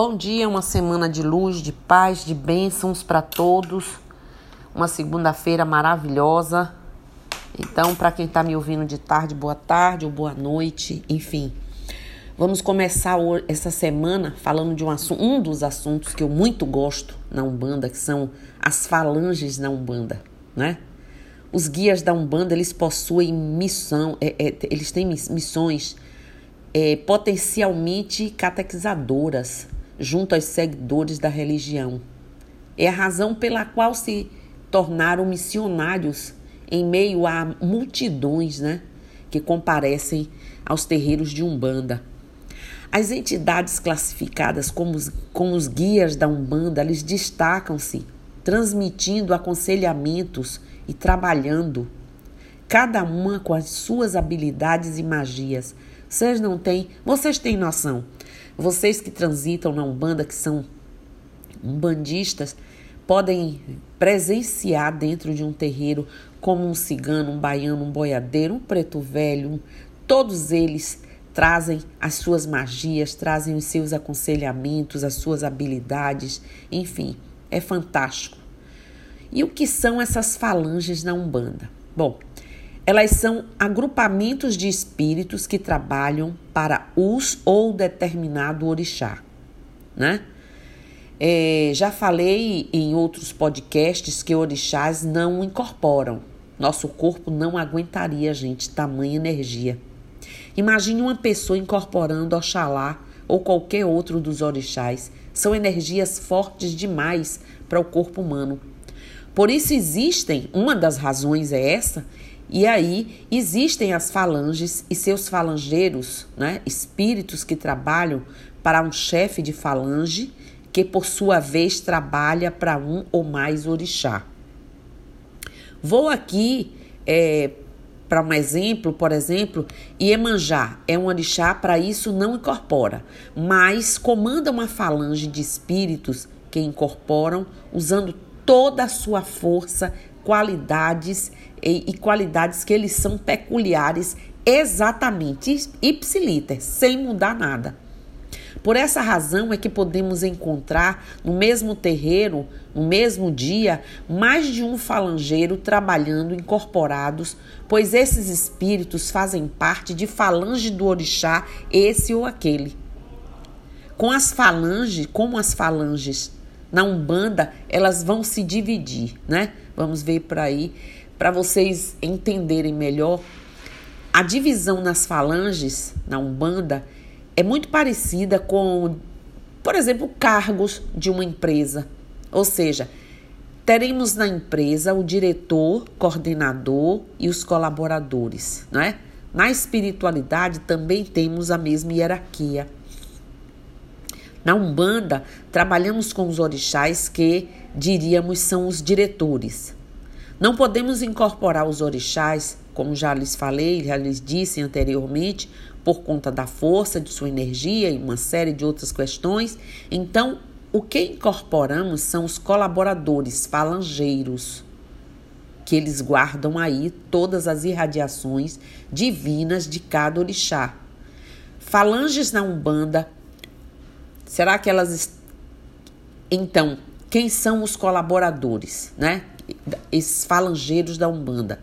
Bom dia, uma semana de luz, de paz, de bênçãos para todos. Uma segunda-feira maravilhosa. Então, para quem está me ouvindo de tarde, boa tarde ou boa noite, enfim. Vamos começar essa semana falando de um, assunto, um dos assuntos que eu muito gosto na Umbanda, que são as falanges na Umbanda, né? Os guias da Umbanda, eles possuem missão, é, é, eles têm missões é, potencialmente catequizadoras junto aos seguidores da religião. É a razão pela qual se tornaram missionários em meio a multidões né, que comparecem aos terreiros de Umbanda. As entidades classificadas como os, como os guias da Umbanda, eles destacam-se, transmitindo aconselhamentos e trabalhando, cada uma com as suas habilidades e magias. Vocês não têm, vocês têm noção. Vocês que transitam na Umbanda, que são umbandistas, podem presenciar dentro de um terreiro como um cigano, um baiano, um boiadeiro, um preto velho, todos eles trazem as suas magias, trazem os seus aconselhamentos, as suas habilidades, enfim, é fantástico. E o que são essas falanges na Umbanda? Bom, elas são agrupamentos de espíritos que trabalham para os ou determinado orixá, né? É, já falei em outros podcasts que orixás não incorporam. Nosso corpo não aguentaria, gente, tamanha energia. Imagine uma pessoa incorporando Oxalá ou qualquer outro dos orixás. São energias fortes demais para o corpo humano. Por isso existem, uma das razões é essa, e aí existem as falanges e seus falangeiros, né, espíritos que trabalham para um chefe de falange, que por sua vez trabalha para um ou mais orixá. Vou aqui é, para um exemplo, por exemplo, Iemanjá é um orixá, para isso não incorpora, mas comanda uma falange de espíritos que incorporam, usando toda a sua força, qualidades e, e qualidades que eles são peculiares exatamente, ipsiliter, sem mudar nada. Por essa razão é que podemos encontrar no mesmo terreiro, no mesmo dia, mais de um falangeiro trabalhando incorporados, pois esses espíritos fazem parte de falange do orixá, esse ou aquele. Com as falanges, como as falanges na Umbanda, elas vão se dividir, né? Vamos ver por aí para vocês entenderem melhor. A divisão nas falanges na Umbanda é muito parecida com, por exemplo, cargos de uma empresa. Ou seja, teremos na empresa o diretor, coordenador e os colaboradores, não é? Na espiritualidade também temos a mesma hierarquia. Na Umbanda, trabalhamos com os orixás que diríamos são os diretores. Não podemos incorporar os orixás, como já lhes falei, já lhes disse anteriormente, por conta da força de sua energia e uma série de outras questões. Então, o que incorporamos são os colaboradores falangeiros, que eles guardam aí todas as irradiações divinas de cada orixá. Falanges na Umbanda, será que elas. Então, quem são os colaboradores, né? Esses falangeiros da Umbanda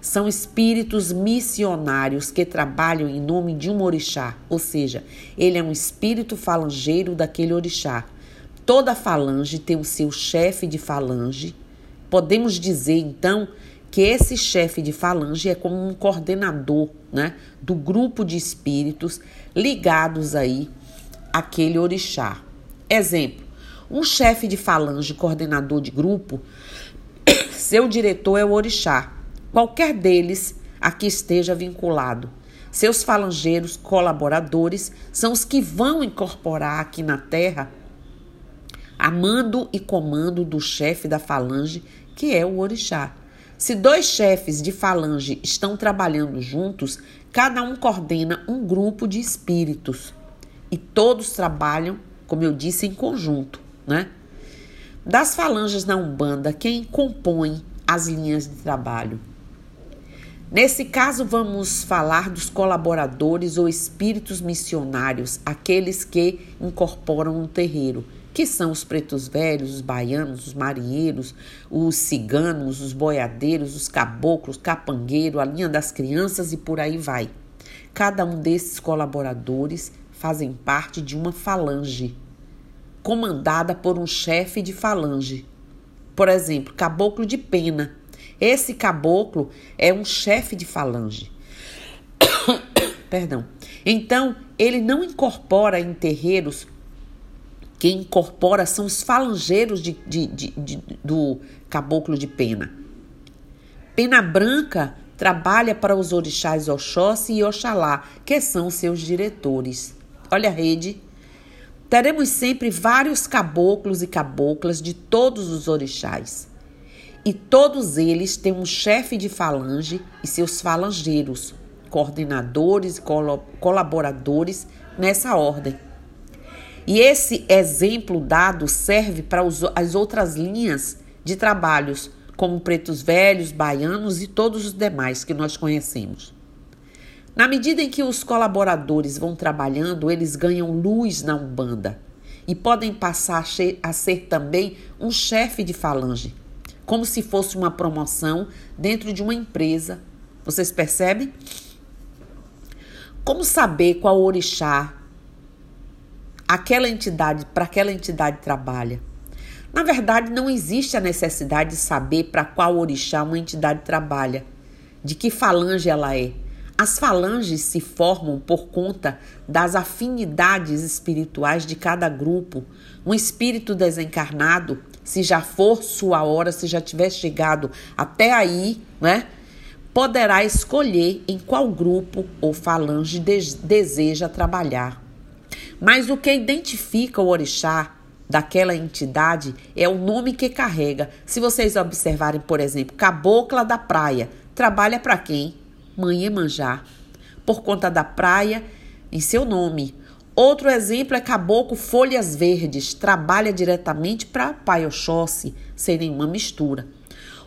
são espíritos missionários que trabalham em nome de um orixá, ou seja, ele é um espírito falangeiro daquele orixá. Toda falange tem o seu chefe de falange. Podemos dizer então que esse chefe de falange é como um coordenador, né, do grupo de espíritos ligados aí àquele orixá. Exemplo: um chefe de falange, coordenador de grupo, seu diretor é o orixá qualquer deles a que esteja vinculado. Seus falangeiros colaboradores são os que vão incorporar aqui na Terra a mando e comando do chefe da falange, que é o orixá. Se dois chefes de falange estão trabalhando juntos, cada um coordena um grupo de espíritos e todos trabalham, como eu disse, em conjunto, né? Das falanges na Umbanda, quem compõe as linhas de trabalho? Nesse caso, vamos falar dos colaboradores ou espíritos missionários, aqueles que incorporam um terreiro, que são os pretos velhos, os baianos, os marinheiros, os ciganos, os boiadeiros, os caboclos, capangueiro, a linha das crianças e por aí vai. Cada um desses colaboradores fazem parte de uma falange, comandada por um chefe de falange. Por exemplo, caboclo de pena esse caboclo é um chefe de falange. Perdão. Então, ele não incorpora em terreiros. Quem incorpora são os falangeiros de, de, de, do caboclo de pena. Pena Branca trabalha para os orixás Oxóssi e Oxalá, que são seus diretores. Olha a rede. Teremos sempre vários caboclos e caboclas de todos os orixás e todos eles têm um chefe de falange e seus falangeiros, coordenadores e colaboradores nessa ordem. E esse exemplo dado serve para as outras linhas de trabalhos, como pretos velhos, baianos e todos os demais que nós conhecemos. Na medida em que os colaboradores vão trabalhando, eles ganham luz na Umbanda e podem passar a ser também um chefe de falange como se fosse uma promoção dentro de uma empresa. Vocês percebem? Como saber qual orixá aquela entidade, para aquela entidade trabalha? Na verdade, não existe a necessidade de saber para qual orixá uma entidade trabalha, de que falange ela é. As falanges se formam por conta das afinidades espirituais de cada grupo. Um espírito desencarnado se já for sua hora, se já tiver chegado até aí, né? Poderá escolher em qual grupo ou falange deseja trabalhar. Mas o que identifica o orixá daquela entidade é o nome que carrega. Se vocês observarem, por exemplo, Cabocla da Praia, trabalha para quem? Mãe Emanjá. Por conta da praia em seu nome. Outro exemplo é Caboclo Folhas Verdes, trabalha diretamente para Pai Oxóssi, sem nenhuma mistura.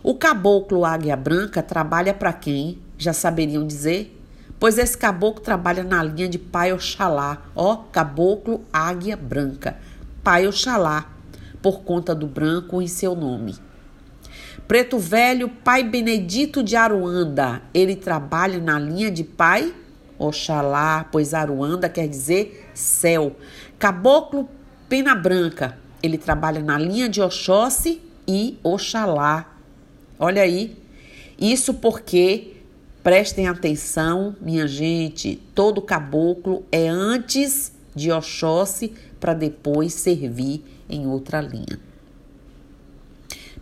O Caboclo Águia Branca trabalha para quem? Já saberiam dizer? Pois esse caboclo trabalha na linha de Pai Oxalá, ó, Caboclo Águia Branca, Pai Oxalá, por conta do branco em seu nome. Preto Velho, Pai Benedito de Aruanda, ele trabalha na linha de Pai Oxalá, pois Aruanda quer dizer céu. Caboclo Pena Branca, ele trabalha na linha de Oxóssi e Oxalá. Olha aí, isso porque, prestem atenção, minha gente, todo caboclo é antes de Oxóssi para depois servir em outra linha.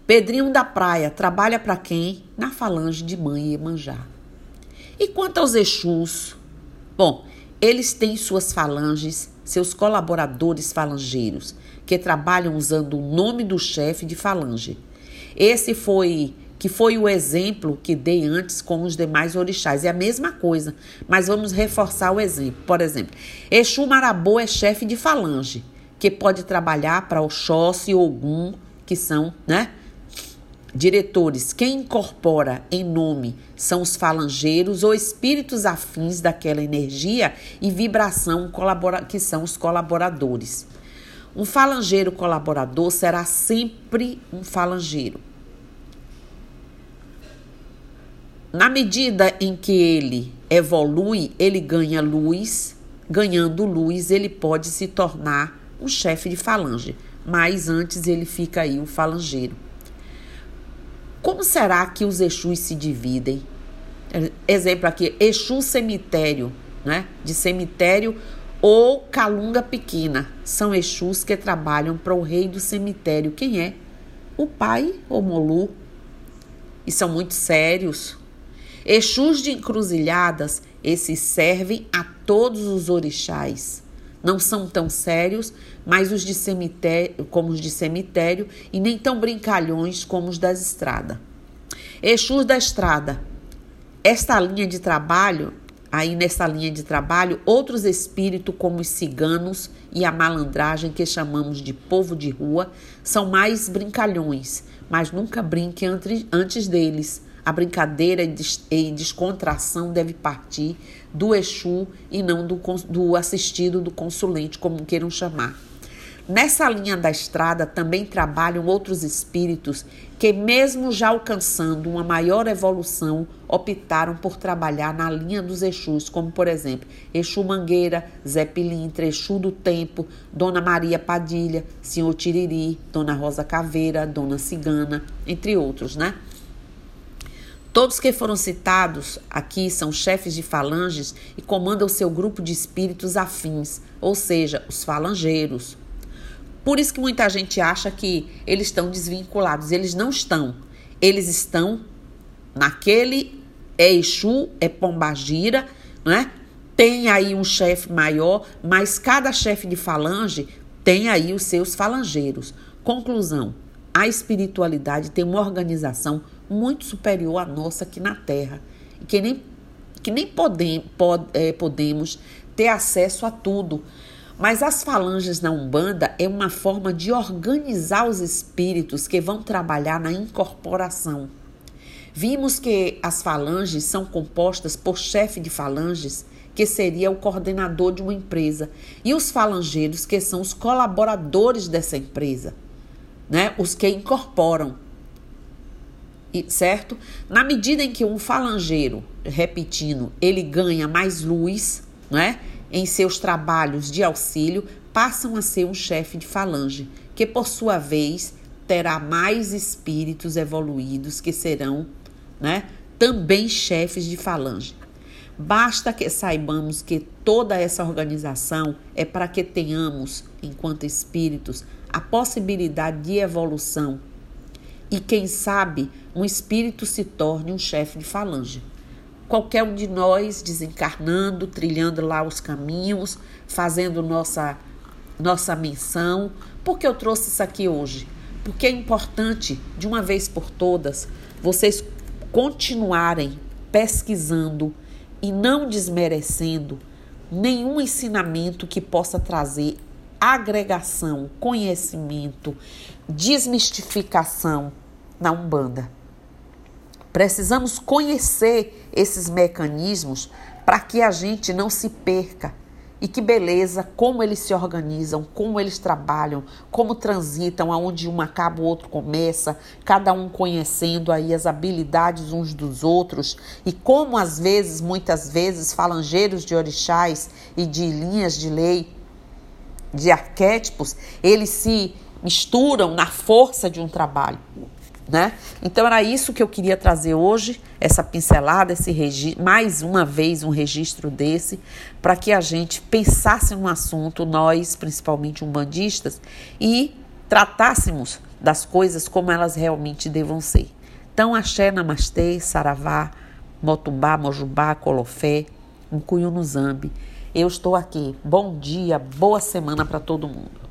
Pedrinho da Praia trabalha para quem? Na falange de Mãe Iemanjá. E quanto aos Exus, Bom, eles têm suas falanges, seus colaboradores falangeiros, que trabalham usando o nome do chefe de falange. Esse foi que foi o exemplo que dei antes com os demais orixás. É a mesma coisa, mas vamos reforçar o exemplo. Por exemplo, Exu Marabô é chefe de falange, que pode trabalhar para Oxóssi e Ogum, que são, né? Diretores, quem incorpora em nome são os falangeiros ou espíritos afins daquela energia e vibração que são os colaboradores. Um falangeiro colaborador será sempre um falangeiro. Na medida em que ele evolui, ele ganha luz, ganhando luz, ele pode se tornar um chefe de falange, mas antes ele fica aí o falangeiro. Como será que os Exus se dividem? Exemplo aqui, Exu cemitério, né? De cemitério ou Calunga pequena. São Exus que trabalham para o rei do cemitério. Quem é? O pai ou Molu. E são muito sérios. Exus de encruzilhadas, esses servem a todos os orixás não são tão sérios, mas os de cemitério, como os de cemitério, e nem tão brincalhões como os das estradas. Exus da estrada. Esta linha de trabalho, aí nessa linha de trabalho, outros espíritos como os ciganos e a malandragem que chamamos de povo de rua, são mais brincalhões, mas nunca brinque antes deles. a brincadeira e descontração deve partir do Exu e não do, do assistido do consulente, como queiram chamar. Nessa linha da estrada também trabalham outros espíritos que, mesmo já alcançando uma maior evolução, optaram por trabalhar na linha dos Exus, como por exemplo Exu Mangueira, Zé Pilintra, Exu do Tempo, Dona Maria Padilha, Senhor Tiriri, Dona Rosa Caveira, Dona Cigana, entre outros, né? Todos que foram citados aqui são chefes de falanges e comandam seu grupo de espíritos afins, ou seja, os falangeiros. Por isso que muita gente acha que eles estão desvinculados. Eles não estão. Eles estão naquele é Exu, é Pombagira, né? Tem aí um chefe maior, mas cada chefe de falange tem aí os seus falangeiros. Conclusão: a espiritualidade tem uma organização muito superior à nossa aqui na Terra, e que nem, que nem é, podemos ter acesso a tudo. Mas as falanges na Umbanda é uma forma de organizar os espíritos que vão trabalhar na incorporação. Vimos que as falanges são compostas por chefe de falanges, que seria o coordenador de uma empresa, e os falangeiros, que são os colaboradores dessa empresa, né? os que incorporam. E, certo? Na medida em que um falangeiro, repetindo, ele ganha mais luz, não é? em seus trabalhos de auxílio, passam a ser um chefe de falange, que por sua vez terá mais espíritos evoluídos que serão, né, também chefes de falange. Basta que saibamos que toda essa organização é para que tenhamos, enquanto espíritos, a possibilidade de evolução e, quem sabe, um espírito se torne um chefe de falange qualquer um de nós desencarnando, trilhando lá os caminhos, fazendo nossa nossa menção. Por que eu trouxe isso aqui hoje? Porque é importante, de uma vez por todas, vocês continuarem pesquisando e não desmerecendo nenhum ensinamento que possa trazer agregação, conhecimento, desmistificação na Umbanda. Precisamos conhecer esses mecanismos para que a gente não se perca. E que beleza, como eles se organizam, como eles trabalham, como transitam, aonde um acaba, o outro começa, cada um conhecendo aí as habilidades uns dos outros e como às vezes, muitas vezes, falangeiros de orixás e de linhas de lei, de arquétipos, eles se misturam na força de um trabalho né? Então era isso que eu queria trazer hoje, essa pincelada, esse mais uma vez um registro desse, para que a gente pensasse no assunto, nós, principalmente umbandistas, e tratássemos das coisas como elas realmente devam ser. Então, axé, namastê, saravá, motumbá, mojubá, colofé, um no zambi. Eu estou aqui. Bom dia, boa semana para todo mundo.